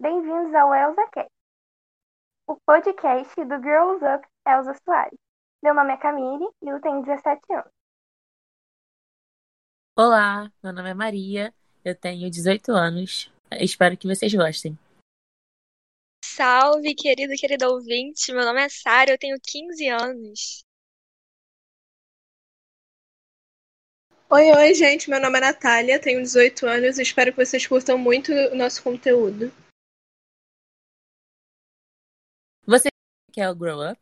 Bem-vindos ao ElsaCast, o podcast do Girls Up Elsa Soares. Meu nome é Camille e eu tenho 17 anos. Olá, meu nome é Maria, eu tenho 18 anos. Espero que vocês gostem. Salve, querido e querida ouvinte. Meu nome é Sara, eu tenho 15 anos. Oi, oi, gente. Meu nome é Natália, tenho 18 anos e espero que vocês curtam muito o nosso conteúdo. Você quer o Grow Up?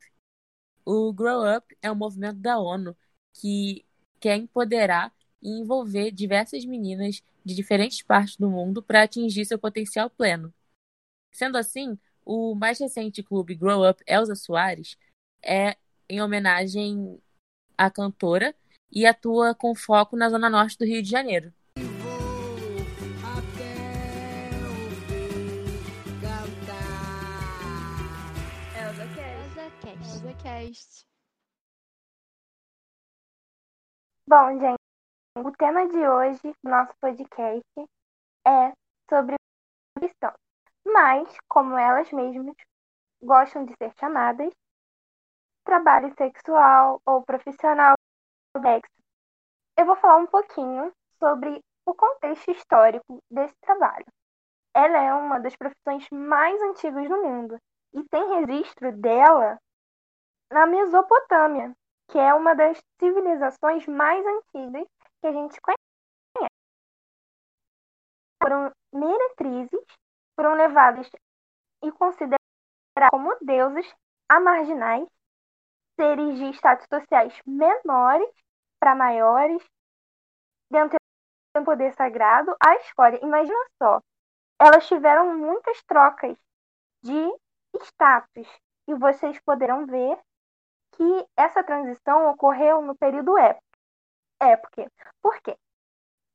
O Grow Up é um movimento da ONU que quer empoderar e envolver diversas meninas de diferentes partes do mundo para atingir seu potencial pleno. Sendo assim, o mais recente clube Grow Up Elsa Soares é em homenagem à cantora e atua com foco na zona norte do Rio de Janeiro. Bom, gente, o tema de hoje do nosso podcast é sobre prostituição. Mas, como elas mesmas gostam de ser chamadas, trabalho sexual ou profissional sexo. Eu vou falar um pouquinho sobre o contexto histórico desse trabalho. Ela é uma das profissões mais antigas do mundo e tem registro dela na Mesopotâmia, que é uma das civilizações mais antigas que a gente conhece. Foram meretrizes, foram levadas e consideradas como deuses a marginais, seres de status sociais menores para maiores, dentro do poder sagrado, a escolha. Imagina só, elas tiveram muitas trocas de status e vocês poderão ver que essa transição ocorreu no período época. época. Por quê?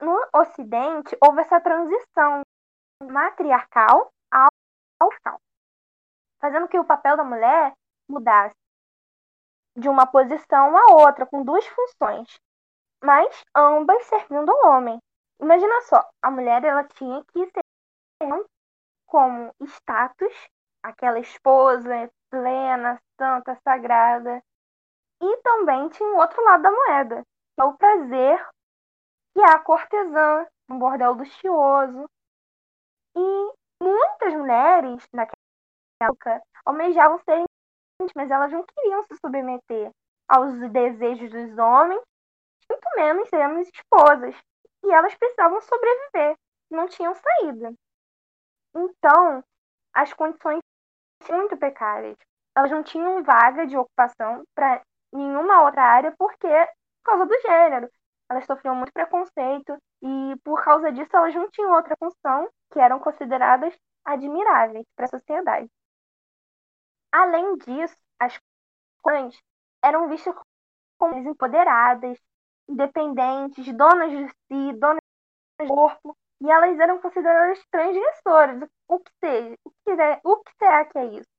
No Ocidente, houve essa transição matriarcal ao cal, fazendo que o papel da mulher mudasse de uma posição a outra, com duas funções, mas ambas servindo ao homem. Imagina só, a mulher ela tinha que ser como status, aquela esposa plena, santa, sagrada, e também tinha o outro lado da moeda, que é o prazer, que é a cortesã, um bordel luxuoso. E muitas mulheres naquela época almejavam serem mas elas não queriam se submeter aos desejos dos homens, muito menos sermos esposas. E elas precisavam sobreviver, não tinham saída. Então, as condições muito precárias. Elas não tinham vaga de ocupação para nenhuma outra área porque por causa do gênero. Elas sofriam muito preconceito e por causa disso elas não tinham outra função que eram consideradas admiráveis para a sociedade. Além disso, as mães eram vistas como empoderadas, independentes, donas de si, donas do corpo, e elas eram consideradas transgressoras. O que seja, o que, é, o que será que é isso?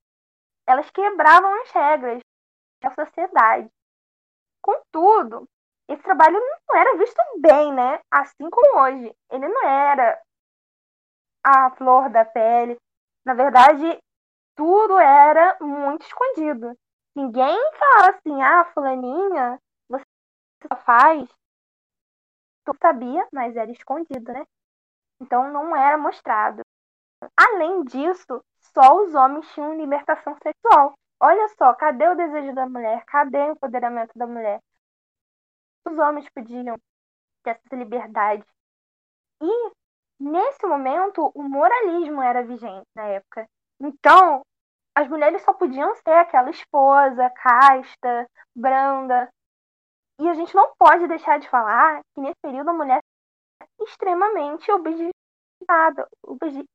Elas quebravam as regras da sociedade. Contudo, esse trabalho não era visto bem, né? Assim como hoje. Ele não era a flor da pele. Na verdade, tudo era muito escondido. Ninguém fala assim, ah, fulaninha, você só faz. Tu sabia, mas era escondido, né? Então não era mostrado. Além disso, só os homens tinham libertação sexual. Olha só, cadê o desejo da mulher? Cadê o empoderamento da mulher? Os homens podiam ter essa liberdade. E, nesse momento, o moralismo era vigente na época. Então, as mulheres só podiam ser aquela esposa casta, branda. E a gente não pode deixar de falar que nesse período a mulher é extremamente objetificada,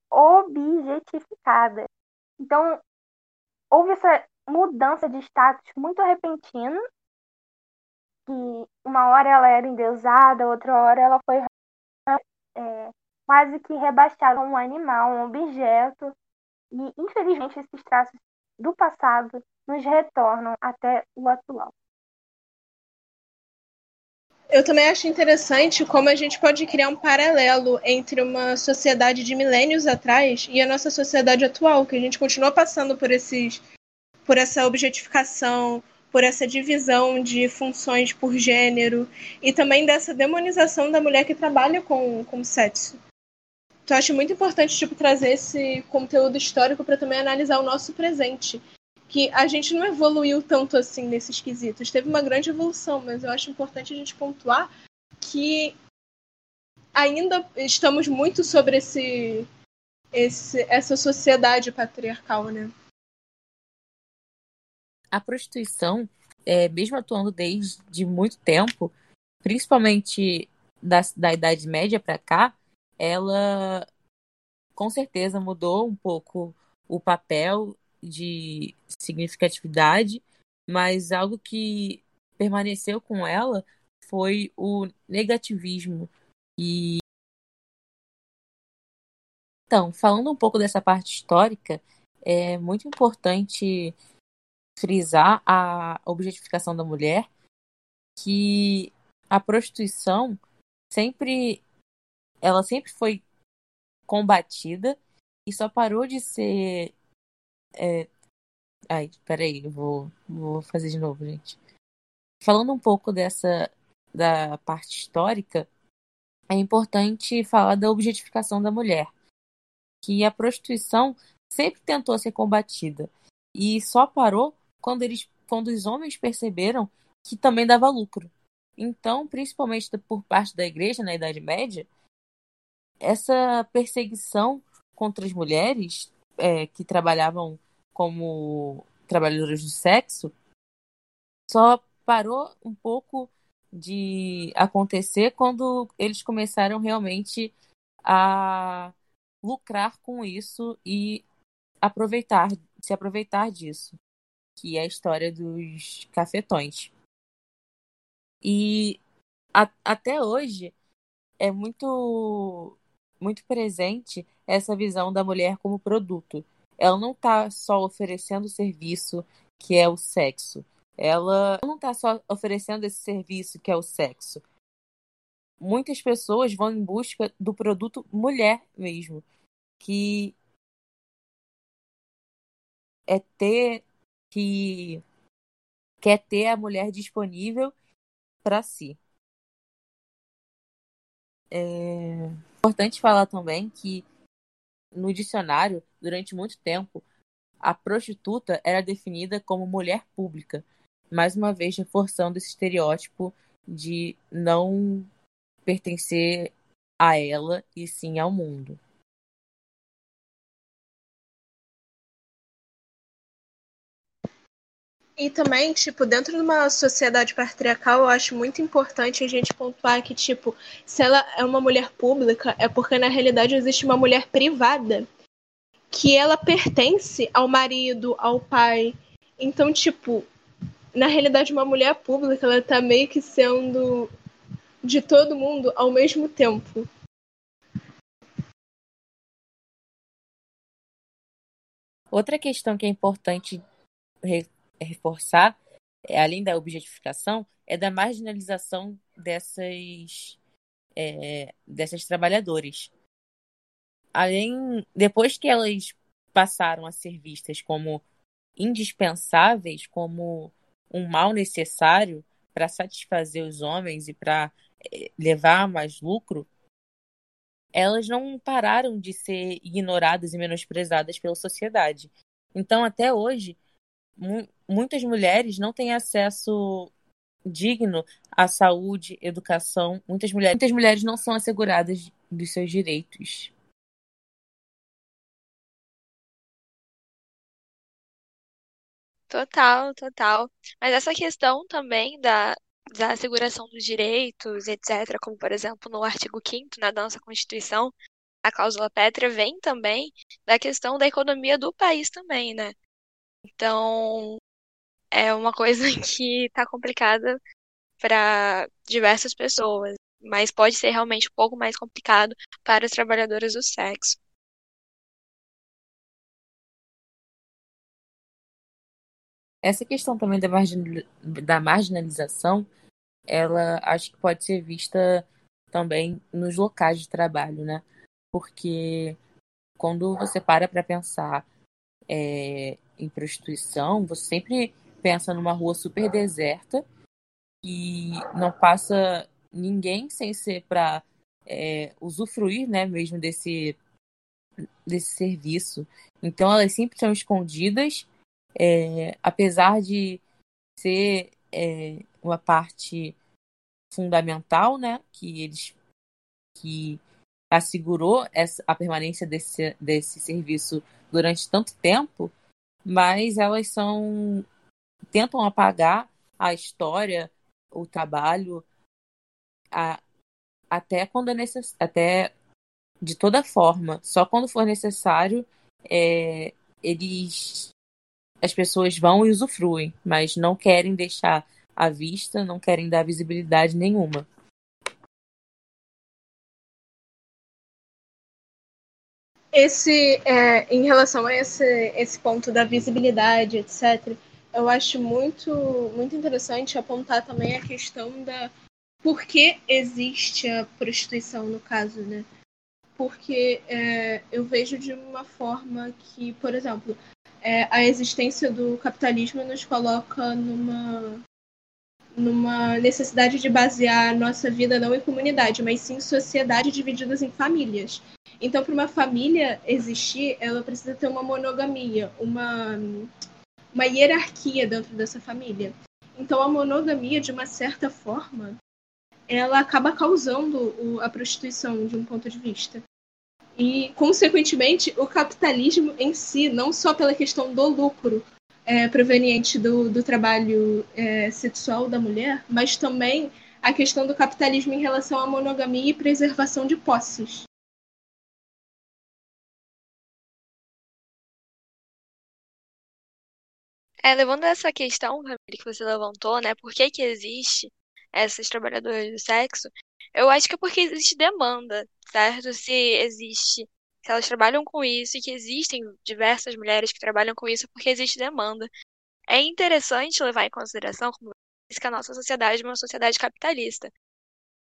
objetificada. Então, houve essa mudança de status muito repentina, que uma hora ela era endeusada, outra hora ela foi é, quase que rebaixada um animal, um objeto. E, infelizmente, esses traços do passado nos retornam até o atual. Eu também acho interessante como a gente pode criar um paralelo entre uma sociedade de milênios atrás e a nossa sociedade atual, que a gente continua passando por esses por essa objetificação, por essa divisão de funções por gênero e também dessa demonização da mulher que trabalha com, com sexo. Então, acho muito importante tipo, trazer esse conteúdo histórico para também analisar o nosso presente. Que a gente não evoluiu tanto assim nesses quesitos. Teve uma grande evolução, mas eu acho importante a gente pontuar que ainda estamos muito sobre esse, esse essa sociedade patriarcal, né? a prostituição, é, mesmo atuando desde muito tempo, principalmente da, da Idade Média para cá, ela com certeza mudou um pouco o papel de significatividade, mas algo que permaneceu com ela foi o negativismo. E então, falando um pouco dessa parte histórica, é muito importante frisar a objetificação da mulher, que a prostituição sempre ela sempre foi combatida e só parou de ser é... ai peraí eu vou vou fazer de novo gente falando um pouco dessa da parte histórica é importante falar da objetificação da mulher que a prostituição sempre tentou ser combatida e só parou quando eles quando os homens perceberam que também dava lucro. Então, principalmente por parte da igreja na Idade Média, essa perseguição contra as mulheres é, que trabalhavam como trabalhadoras do sexo só parou um pouco de acontecer quando eles começaram realmente a lucrar com isso e aproveitar, se aproveitar disso que é a história dos cafetões. E a, até hoje é muito muito presente essa visão da mulher como produto. Ela não está só oferecendo o serviço que é o sexo. Ela não está só oferecendo esse serviço que é o sexo. Muitas pessoas vão em busca do produto mulher mesmo, que é ter que quer ter a mulher disponível para si. É importante falar também que no dicionário, durante muito tempo, a prostituta era definida como mulher pública, mais uma vez reforçando esse estereótipo de não pertencer a ela e sim ao mundo. E também, tipo, dentro de uma sociedade patriarcal, eu acho muito importante a gente pontuar que, tipo, se ela é uma mulher pública, é porque na realidade existe uma mulher privada que ela pertence ao marido, ao pai. Então, tipo, na realidade, uma mulher pública, ela tá meio que sendo de todo mundo ao mesmo tempo. Outra questão que é importante reforçar, é, além da objetificação, é da marginalização dessas, é, dessas trabalhadoras. Além, depois que elas passaram a ser vistas como indispensáveis, como um mal necessário para satisfazer os homens e para é, levar mais lucro, elas não pararam de ser ignoradas e menosprezadas pela sociedade. Então, até hoje, muitas mulheres não têm acesso digno à saúde, educação. Muitas mulheres, muitas mulheres não são asseguradas dos seus direitos. Total, total. Mas essa questão também da, da asseguração dos direitos, etc., como por exemplo no artigo 5 na nossa Constituição, a cláusula pétrea vem também da questão da economia do país também, né? Então, é uma coisa que está complicada para diversas pessoas, mas pode ser realmente um pouco mais complicado para os trabalhadores do sexo. Essa questão também da, da marginalização ela acho que pode ser vista também nos locais de trabalho, né? Porque quando você para para pensar é, em prostituição, você sempre pensa numa rua super deserta e não passa ninguém sem ser para é, usufruir, né, mesmo desse desse serviço. Então elas sempre são escondidas, é, apesar de ser é, uma parte fundamental, né, que eles que assegurou essa, a permanência desse, desse serviço durante tanto tempo, mas elas são tentam apagar a história, o trabalho, a, até quando é necessário, até de toda forma, só quando for necessário, é, eles as pessoas vão e usufruem, mas não querem deixar à vista, não querem dar visibilidade nenhuma. Esse, é, em relação a esse, esse ponto da visibilidade, etc., eu acho muito, muito interessante apontar também a questão da por que existe a prostituição no caso, né? Porque é, eu vejo de uma forma que, por exemplo, é, a existência do capitalismo nos coloca numa numa necessidade de basear nossa vida não em comunidade, mas sim em sociedade divididas em famílias. Então, para uma família existir, ela precisa ter uma monogamia, uma, uma hierarquia dentro dessa família. Então, a monogamia, de uma certa forma, ela acaba causando o, a prostituição de um ponto de vista. E, consequentemente, o capitalismo em si, não só pela questão do lucro é, proveniente do, do trabalho é, sexual da mulher, mas também a questão do capitalismo em relação à monogamia e preservação de posses. É, levando essa questão, que você levantou, né? Por que que existe essas trabalhadoras do sexo? Eu acho que é porque existe demanda, certo? Se existe, se elas trabalham com isso e que existem diversas mulheres que trabalham com isso porque existe demanda. É interessante levar em consideração, como disse, que a nossa sociedade é uma sociedade capitalista.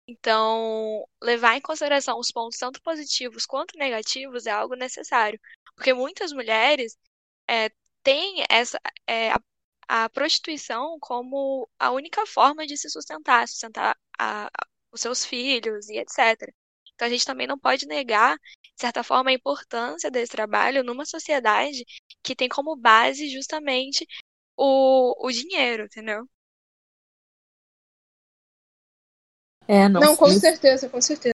Então, levar em consideração os pontos tanto positivos quanto negativos é algo necessário, porque muitas mulheres é, têm essa é, a, a, prostituição como a única forma de se sustentar, sustentar a, os seus filhos e etc. Então a gente também não pode negar, de certa forma, a importância desse trabalho numa sociedade que tem como base justamente o, o dinheiro, entendeu? É, não, não com certeza, com certeza.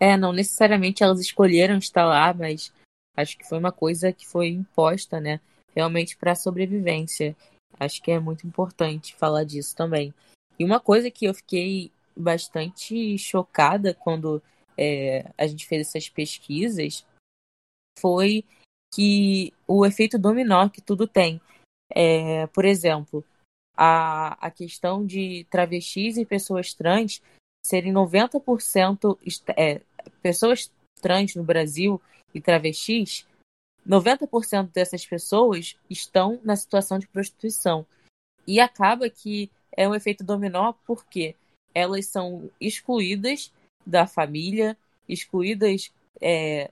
É, não necessariamente elas escolheram estar lá, mas acho que foi uma coisa que foi imposta, né? Realmente para sobrevivência. Acho que é muito importante falar disso também. E uma coisa que eu fiquei bastante chocada quando é, a gente fez essas pesquisas foi que o efeito dominó que tudo tem. É, por exemplo, a, a questão de travestis e pessoas trans serem 90% é, pessoas trans no Brasil e travestis 90% dessas pessoas estão na situação de prostituição. E acaba que é um efeito dominó porque elas são excluídas da família, excluídas é,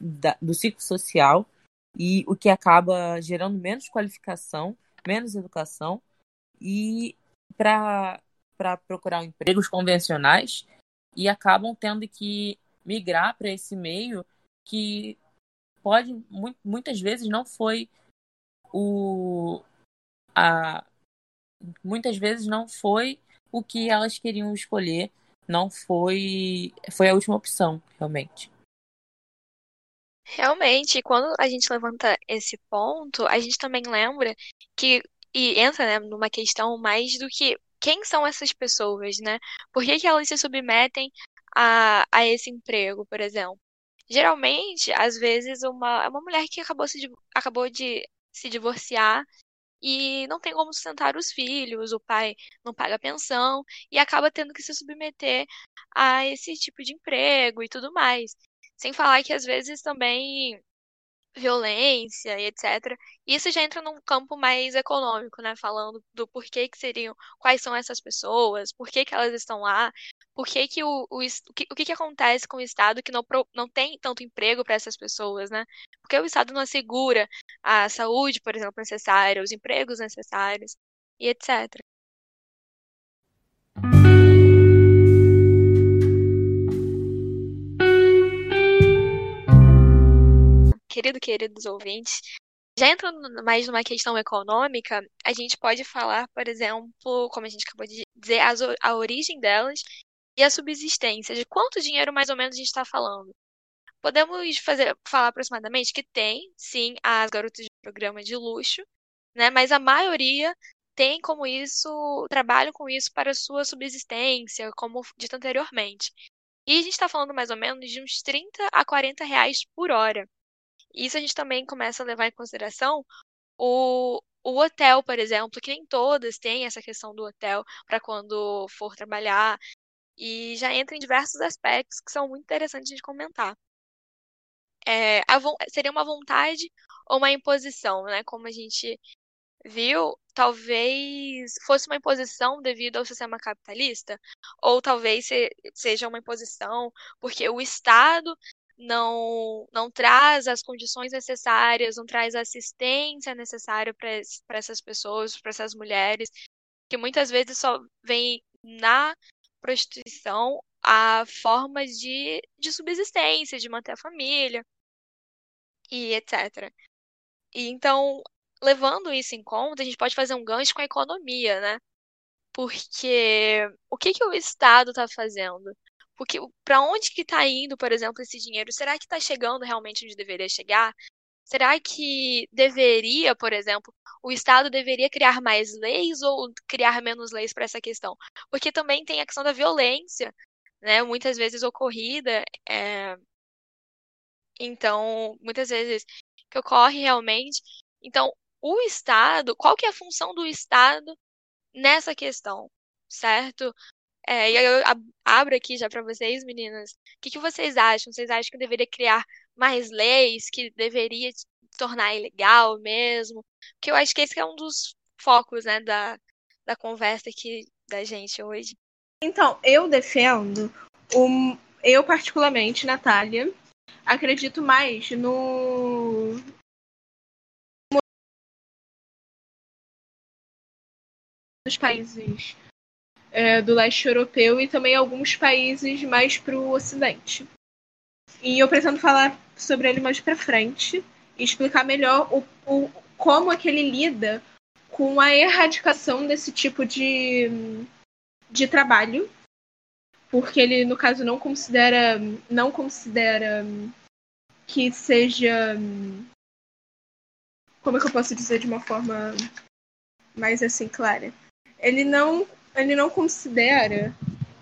da, do ciclo social, e o que acaba gerando menos qualificação, menos educação, e para procurar empregos convencionais, e acabam tendo que migrar para esse meio que pode muitas vezes não foi o a muitas vezes não foi o que elas queriam escolher, não foi foi a última opção, realmente. Realmente, quando a gente levanta esse ponto, a gente também lembra que e entra né, numa questão mais do que quem são essas pessoas, né? Por que, que elas se submetem a, a esse emprego, por exemplo? Geralmente, às vezes, uma, é uma mulher que acabou, se, acabou de se divorciar e não tem como sustentar os filhos, o pai não paga pensão e acaba tendo que se submeter a esse tipo de emprego e tudo mais. Sem falar que às vezes também violência e etc. Isso já entra num campo mais econômico, né? Falando do porquê que seriam, quais são essas pessoas, por que, que elas estão lá, por que, que o, o, o, que, o que, que acontece com o Estado que não, não tem tanto emprego para essas pessoas, né? Porque o Estado não assegura a saúde, por exemplo, necessária, os empregos necessários e etc. querido, queridos ouvintes, já entrando mais numa questão econômica, a gente pode falar, por exemplo, como a gente acabou de dizer, a origem delas e a subsistência, de quanto dinheiro mais ou menos a gente está falando. Podemos fazer, falar aproximadamente que tem, sim, as garotas de programa de luxo, né? Mas a maioria tem como isso, trabalham com isso para sua subsistência, como dito anteriormente. E a gente está falando mais ou menos de uns 30 a 40 reais por hora. Isso a gente também começa a levar em consideração o, o hotel, por exemplo, que nem todas têm essa questão do hotel para quando for trabalhar. E já entra em diversos aspectos que são muito interessantes de comentar. É, seria uma vontade ou uma imposição, né? Como a gente viu, talvez fosse uma imposição devido ao sistema capitalista, ou talvez seja uma imposição porque o Estado não, não traz as condições necessárias, não traz a assistência necessária para essas pessoas, para essas mulheres, que muitas vezes só vem na prostituição a formas de, de subsistência, de manter a família e etc. E então, levando isso em conta, a gente pode fazer um gancho com a economia, né? Porque o que, que o Estado está fazendo? Porque para onde que está indo, por exemplo, esse dinheiro? Será que está chegando realmente onde deveria chegar? Será que deveria, por exemplo, o Estado deveria criar mais leis ou criar menos leis para essa questão? Porque também tem a questão da violência, né? Muitas vezes ocorrida. É... Então, muitas vezes que ocorre realmente. Então, o Estado, qual que é a função do Estado nessa questão, certo? É, e eu abro aqui já para vocês, meninas. O que, que vocês acham? Vocês acham que deveria criar mais leis, que deveria tornar ilegal mesmo? Porque eu acho que esse é um dos focos, né, da, da conversa aqui da gente hoje. Então, eu defendo, um, eu particularmente, Natália, acredito mais no dos países é, do leste europeu e também alguns países mais para o ocidente. E eu pretendo falar sobre ele mais para frente e explicar melhor o, o, como é que ele lida com a erradicação desse tipo de, de trabalho, porque ele no caso não considera não considera que seja como é que eu posso dizer de uma forma mais assim clara? Ele não ele não considera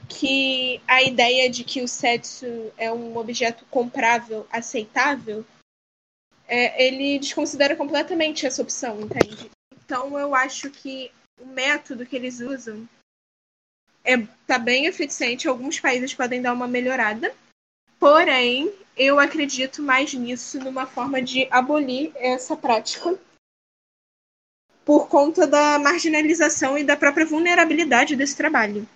que a ideia de que o sexo é um objeto comprável, aceitável, é, ele desconsidera completamente essa opção, entende? Então eu acho que o método que eles usam é, tá bem eficiente. Alguns países podem dar uma melhorada, porém eu acredito mais nisso numa forma de abolir essa prática por conta da marginalização e da própria vulnerabilidade desse trabalho.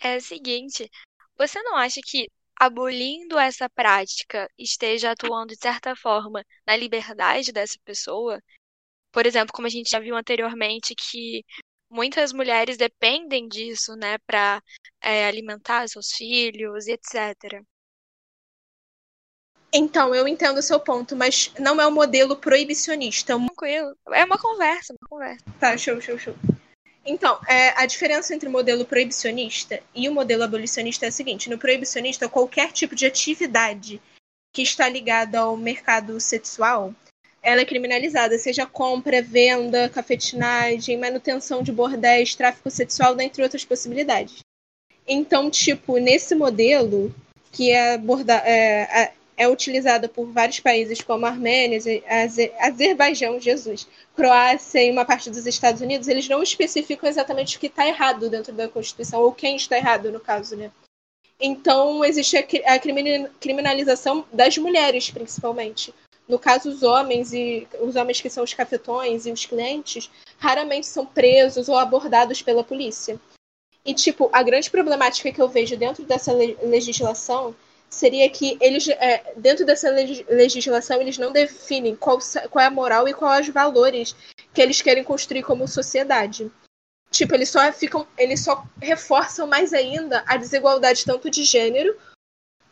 É o seguinte, você não acha que abolindo essa prática esteja atuando de certa forma na liberdade dessa pessoa? Por exemplo, como a gente já viu anteriormente, que muitas mulheres dependem disso, né, para é, alimentar seus filhos e etc. Então, eu entendo o seu ponto, mas não é um modelo proibicionista. É Tranquilo. É uma conversa, uma conversa. Tá, show, show, show. Então, é, a diferença entre o modelo proibicionista e o modelo abolicionista é a seguinte: no proibicionista, qualquer tipo de atividade que está ligada ao mercado sexual, ela é criminalizada, seja compra, venda, cafetinagem, manutenção de bordéis, tráfico sexual, dentre outras possibilidades. Então, tipo, nesse modelo, que é, aborda, é, é utilizada por vários países como Armênia, Azerbaijão, Jesus, Croácia e uma parte dos Estados Unidos, eles não especificam exatamente o que está errado dentro da Constituição, ou quem está errado, no caso, né? Então, existe a criminalização das mulheres, principalmente. No caso, os homens e os homens que são os cafetões e os clientes raramente são presos ou abordados pela polícia. E, tipo, a grande problemática que eu vejo dentro dessa legislação seria que eles, é, dentro dessa legislação, eles não definem qual, qual é a moral e quais os valores que eles querem construir como sociedade. Tipo, eles só ficam, eles só reforçam mais ainda a desigualdade tanto de gênero,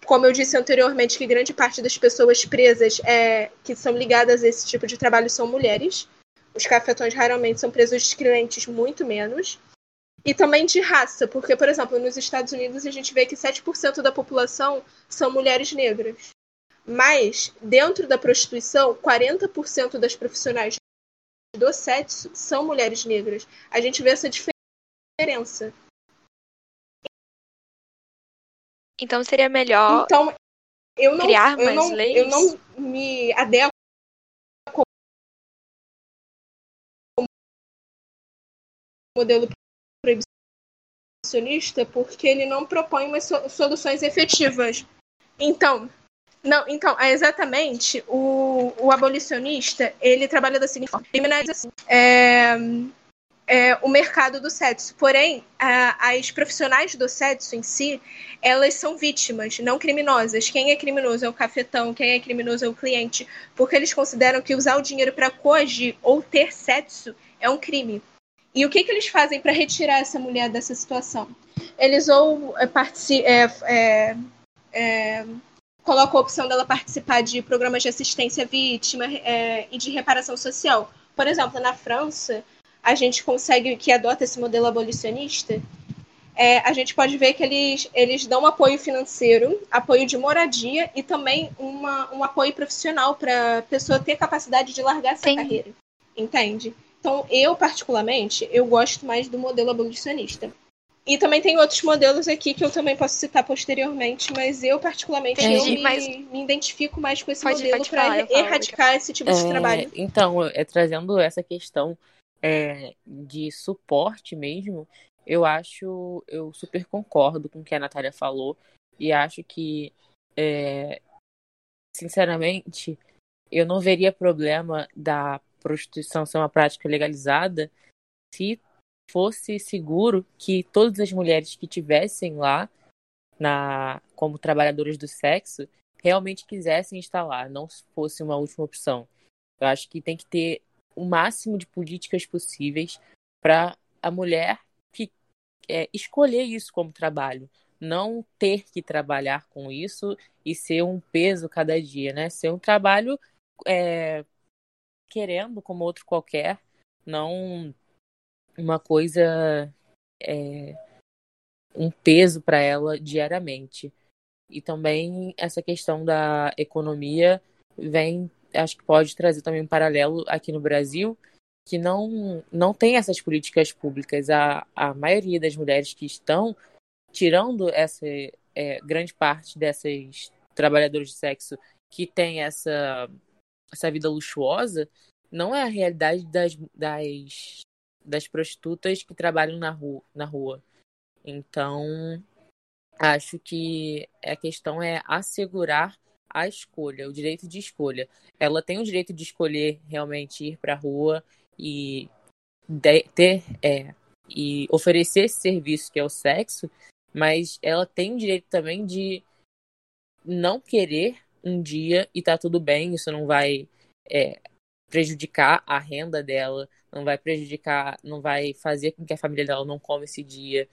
como eu disse anteriormente, que grande parte das pessoas presas é, que são ligadas a esse tipo de trabalho são mulheres. Os cafetões raramente são presos de clientes, muito menos. E também de raça, porque, por exemplo, nos Estados Unidos a gente vê que 7% da população são mulheres negras. Mas, dentro da prostituição, 40% das profissionais do sexo são mulheres negras. A gente vê essa diferença. Então seria melhor então, eu não, criar eu mais não, leis? Eu não me adequo modelo proibicionista porque ele não propõe umas soluções efetivas. Então, não, então, é exatamente, o, o abolicionista, ele trabalha da seguinte forma, criminaliza é, é, o mercado do sexo. Porém, a, as profissionais do sexo em si, elas são vítimas, não criminosas. Quem é criminoso é o cafetão, quem é criminoso é o cliente, porque eles consideram que usar o dinheiro para coagir ou ter sexo é um crime. E o que, que eles fazem para retirar essa mulher dessa situação? Eles ou é, é, é coloca a opção dela participar de programas de assistência à vítima e de reparação social. Por exemplo, na França, a gente consegue, que adota esse modelo abolicionista, é, a gente pode ver que eles, eles dão apoio financeiro, apoio de moradia e também uma, um apoio profissional para a pessoa ter capacidade de largar essa Sim. carreira. Entende? Então, eu, particularmente, eu gosto mais do modelo abolicionista. E também tem outros modelos aqui que eu também posso citar posteriormente, mas eu, particularmente, eu me, mas... me, identifico mais com esse pode, modelo para erradicar esse tipo é, de trabalho. Então, é, trazendo essa questão é, de suporte mesmo, eu acho, eu super concordo com o que a Natália falou e acho que, é, sinceramente, eu não veria problema da prostituição ser uma prática legalizada se fosse seguro que todas as mulheres que tivessem lá na como trabalhadoras do sexo realmente quisessem estar lá, não fosse uma última opção. Eu acho que tem que ter o máximo de políticas possíveis para a mulher que é, escolher isso como trabalho, não ter que trabalhar com isso e ser um peso cada dia, né? Ser um trabalho é, querendo como outro qualquer, não uma coisa é, um peso para ela diariamente. E também essa questão da economia vem, acho que pode trazer também um paralelo aqui no Brasil, que não, não tem essas políticas públicas. A, a maioria das mulheres que estão tirando essa é, grande parte dessas trabalhadoras de sexo que tem essa, essa vida luxuosa, não é a realidade das, das das prostitutas que trabalham na rua. Na rua. Então, acho que a questão é assegurar a escolha, o direito de escolha. Ela tem o direito de escolher realmente ir para a rua e ter é, e oferecer esse serviço que é o sexo, mas ela tem o direito também de não querer um dia e tá tudo bem, isso não vai é, prejudicar a renda dela, não vai prejudicar, não vai fazer com que a família dela não come esse dia.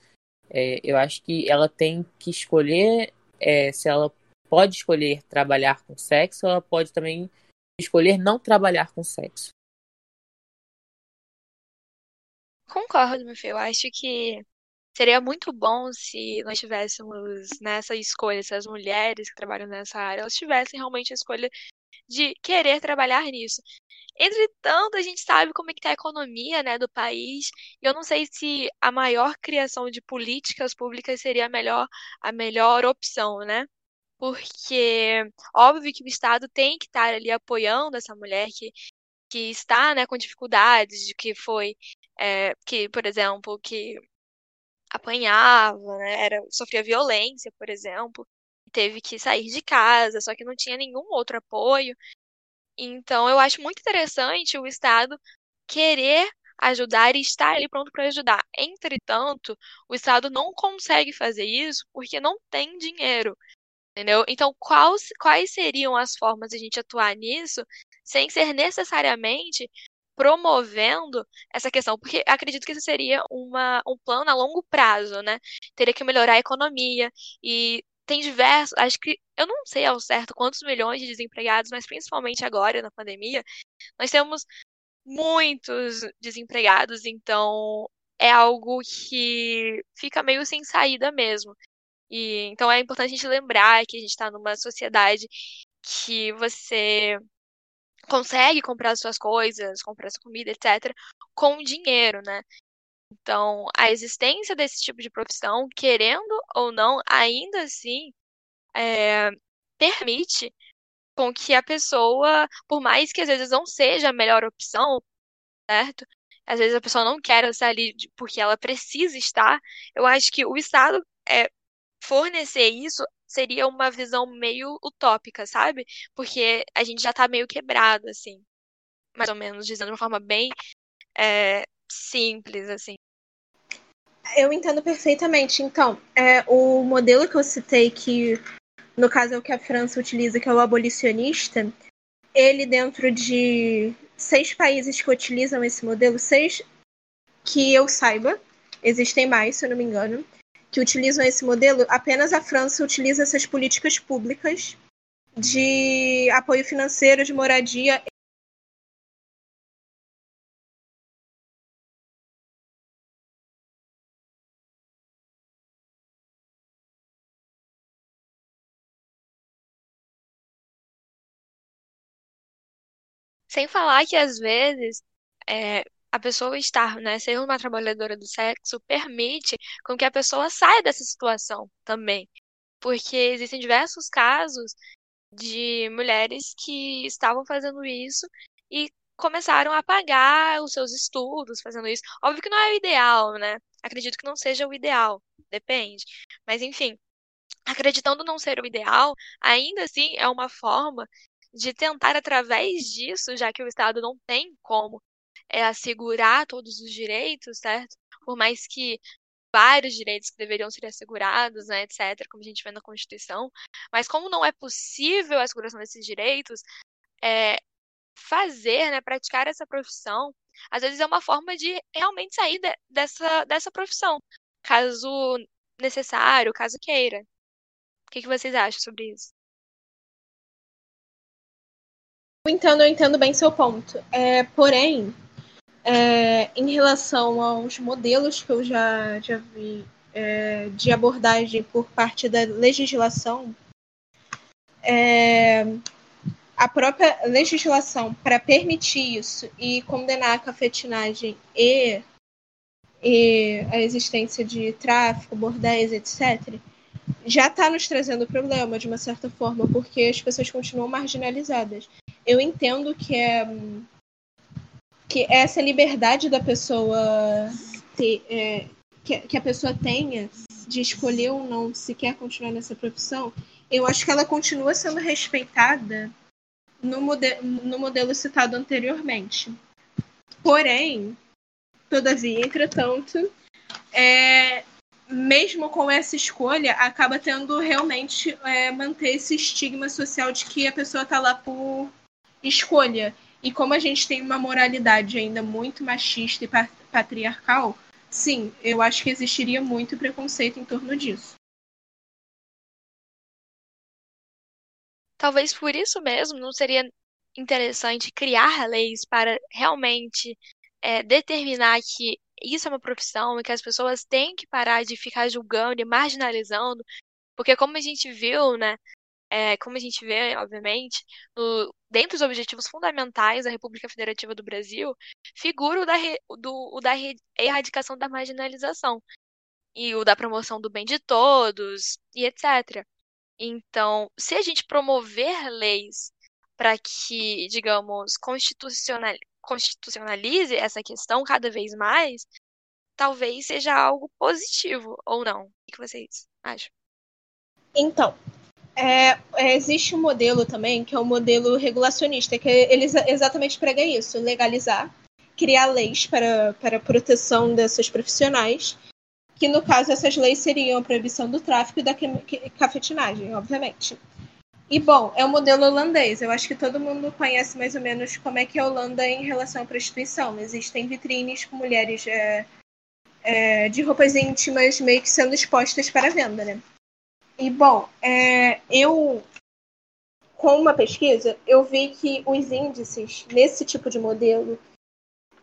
É, eu acho que ela tem que escolher é, se ela pode escolher trabalhar com sexo, ou ela pode também escolher não trabalhar com sexo. Concordo, meu filho. Eu acho que seria muito bom se nós tivéssemos nessa escolha, se as mulheres que trabalham nessa área, elas tivessem realmente a escolha de querer trabalhar nisso. Entretanto, a gente sabe como é que está a economia, né, do país. E eu não sei se a maior criação de políticas públicas seria a melhor, a melhor opção, né? Porque óbvio que o Estado tem que estar ali apoiando essa mulher que, que está, né, com dificuldades, de que foi, é, que, por exemplo, que apanhava, né? Era, sofria violência, por exemplo, teve que sair de casa, só que não tinha nenhum outro apoio. Então, eu acho muito interessante o Estado querer ajudar e estar ali pronto para ajudar. Entretanto, o Estado não consegue fazer isso porque não tem dinheiro. Entendeu? Então, quais, quais seriam as formas de a gente atuar nisso sem ser necessariamente promovendo essa questão? Porque acredito que isso seria uma, um plano a longo prazo, né? Teria que melhorar a economia e tem diversos, acho que eu não sei ao certo quantos milhões de desempregados, mas principalmente agora na pandemia, nós temos muitos desempregados, então é algo que fica meio sem saída mesmo. E então é importante a gente lembrar que a gente está numa sociedade que você consegue comprar suas coisas, comprar sua comida, etc., com dinheiro, né? Então, a existência desse tipo de profissão, querendo ou não, ainda assim é, permite com que a pessoa, por mais que às vezes não seja a melhor opção, certo? Às vezes a pessoa não quer estar ali porque ela precisa estar. Eu acho que o Estado é, fornecer isso seria uma visão meio utópica, sabe? Porque a gente já tá meio quebrado, assim. Mais ou menos, dizendo de uma forma bem é, simples, assim. Eu entendo perfeitamente. Então, é, o modelo que eu citei, que no caso é o que a França utiliza, que é o abolicionista, ele dentro de seis países que utilizam esse modelo, seis que eu saiba, existem mais, se eu não me engano, que utilizam esse modelo, apenas a França utiliza essas políticas públicas de apoio financeiro, de moradia Sem falar que às vezes é, a pessoa estar, né, ser uma trabalhadora do sexo permite com que a pessoa saia dessa situação também. Porque existem diversos casos de mulheres que estavam fazendo isso e começaram a pagar os seus estudos fazendo isso. Óbvio que não é o ideal, né? Acredito que não seja o ideal, depende. Mas enfim, acreditando não ser o ideal, ainda assim é uma forma de tentar, através disso, já que o Estado não tem como é, assegurar todos os direitos, certo? Por mais que vários direitos que deveriam ser assegurados, né, etc., como a gente vê na Constituição, mas como não é possível a asseguração desses direitos, é, fazer, né, praticar essa profissão, às vezes é uma forma de realmente sair de, dessa, dessa profissão, caso necessário, caso queira. O que, que vocês acham sobre isso? Entendo, eu entendo bem seu ponto. É, porém, é, em relação aos modelos que eu já, já vi é, de abordagem por parte da legislação, é, a própria legislação para permitir isso e condenar a cafetinagem e, e a existência de tráfico, bordéis, etc., já está nos trazendo problema de uma certa forma, porque as pessoas continuam marginalizadas eu entendo que é que essa liberdade da pessoa ter, é, que, que, a pessoa tenha de escolher ou não se quer continuar nessa profissão, eu acho que ela continua sendo respeitada no, mode no modelo citado anteriormente. Porém, todavia, entretanto, é, mesmo com essa escolha, acaba tendo realmente é, manter esse estigma social de que a pessoa está lá por escolha. E como a gente tem uma moralidade ainda muito machista e patriarcal, sim, eu acho que existiria muito preconceito em torno disso. Talvez por isso mesmo não seria interessante criar leis para realmente é, determinar que isso é uma profissão e que as pessoas têm que parar de ficar julgando e marginalizando, porque como a gente viu, né, é, como a gente vê, obviamente, no, dentro dos objetivos fundamentais da República Federativa do Brasil, figura o da, do, o da erradicação da marginalização e o da promoção do bem de todos e etc. Então, se a gente promover leis para que, digamos, constitucional, constitucionalize essa questão cada vez mais, talvez seja algo positivo, ou não? O que vocês acham? Então, é, é, existe um modelo também, que é o modelo regulacionista, que ele exatamente prega isso, legalizar, criar leis para, para proteção desses profissionais, que no caso essas leis seriam a proibição do tráfico e da cafetinagem, obviamente. E bom, é o modelo holandês. Eu acho que todo mundo conhece mais ou menos como é que é a Holanda em relação à prostituição. Existem vitrines com mulheres é, é, de roupas íntimas meio que sendo expostas para venda, né? E bom, é, eu com uma pesquisa eu vi que os índices nesse tipo de modelo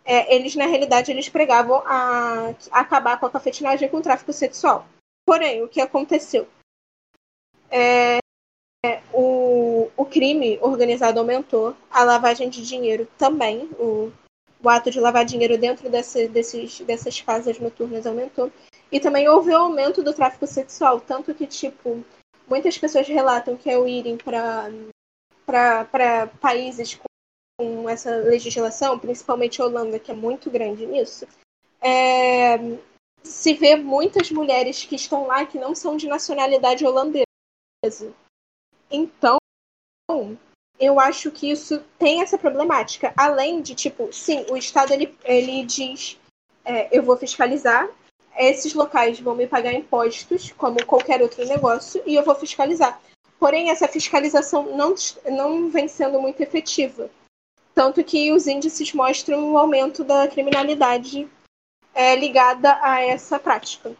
é, eles na realidade eles pregavam a, a acabar com a cafetinagem e com o tráfico sexual. Porém, o que aconteceu? É, é, o, o crime organizado aumentou, a lavagem de dinheiro também, o, o ato de lavar dinheiro dentro desse, desses, dessas casas noturnas aumentou. E também houve um aumento do tráfico sexual, tanto que, tipo, muitas pessoas relatam que ao irem para países com, com essa legislação, principalmente a Holanda, que é muito grande nisso, é, se vê muitas mulheres que estão lá que não são de nacionalidade holandesa. Então, eu acho que isso tem essa problemática. Além de, tipo, sim, o Estado ele, ele diz: é, eu vou fiscalizar, esses locais vão me pagar impostos, como qualquer outro negócio, e eu vou fiscalizar. Porém, essa fiscalização não, não vem sendo muito efetiva. Tanto que os índices mostram o um aumento da criminalidade é, ligada a essa prática.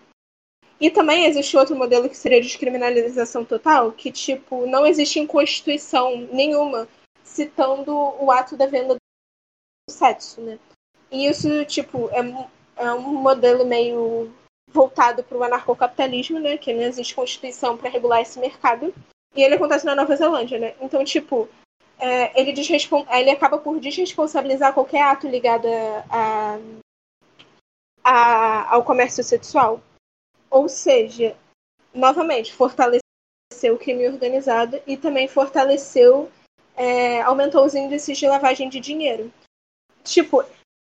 E também existe outro modelo que seria descriminalização total, que, tipo, não existe em Constituição nenhuma citando o ato da venda do sexo, né? E isso, tipo, é, é um modelo meio voltado para o anarcocapitalismo, né? Que não existe Constituição para regular esse mercado. E ele acontece na Nova Zelândia, né? Então, tipo, é, ele, ele acaba por desresponsabilizar qualquer ato ligado a, a, ao comércio sexual. Ou seja, novamente, fortaleceu o crime organizado e também fortaleceu, é, aumentou os índices de lavagem de dinheiro. Tipo,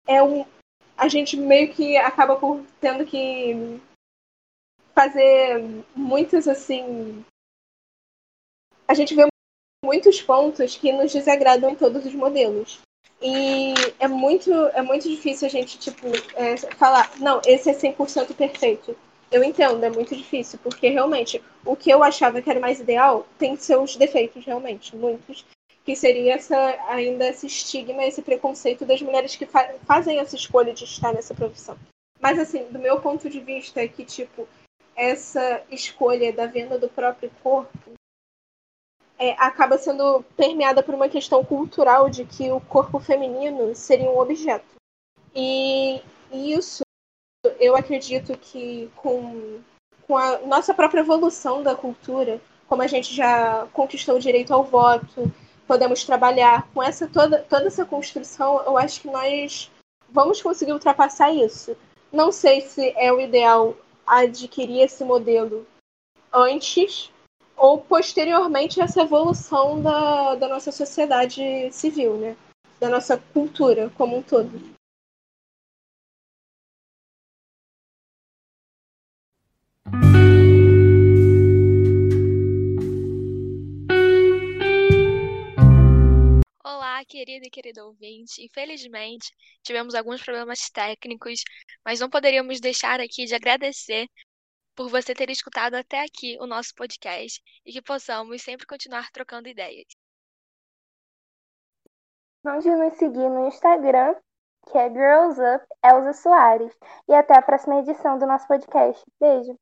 é um, a gente meio que acaba por tendo que fazer muitos assim. A gente vê muitos pontos que nos desagradam em todos os modelos. E é muito, é muito difícil a gente, tipo, é, falar, não, esse é 100% perfeito. Eu entendo, é muito difícil, porque realmente o que eu achava que era mais ideal tem seus defeitos, realmente, muitos. Que seria essa, ainda esse estigma, esse preconceito das mulheres que fa fazem essa escolha de estar nessa profissão. Mas, assim, do meu ponto de vista, é que, tipo, essa escolha da venda do próprio corpo é, acaba sendo permeada por uma questão cultural de que o corpo feminino seria um objeto. E, isso eu acredito que com, com a nossa própria evolução da cultura, como a gente já conquistou o direito ao voto, podemos trabalhar com essa toda, toda essa construção, eu acho que nós vamos conseguir ultrapassar isso. Não sei se é o ideal adquirir esse modelo antes ou posteriormente essa evolução da, da nossa sociedade civil, né? da nossa cultura como um todo. Querida e querido ouvinte, infelizmente tivemos alguns problemas técnicos, mas não poderíamos deixar aqui de agradecer por você ter escutado até aqui o nosso podcast e que possamos sempre continuar trocando ideias. Vamos nos seguir no Instagram, que é Girls Up Elza Soares. E até a próxima edição do nosso podcast. Beijo!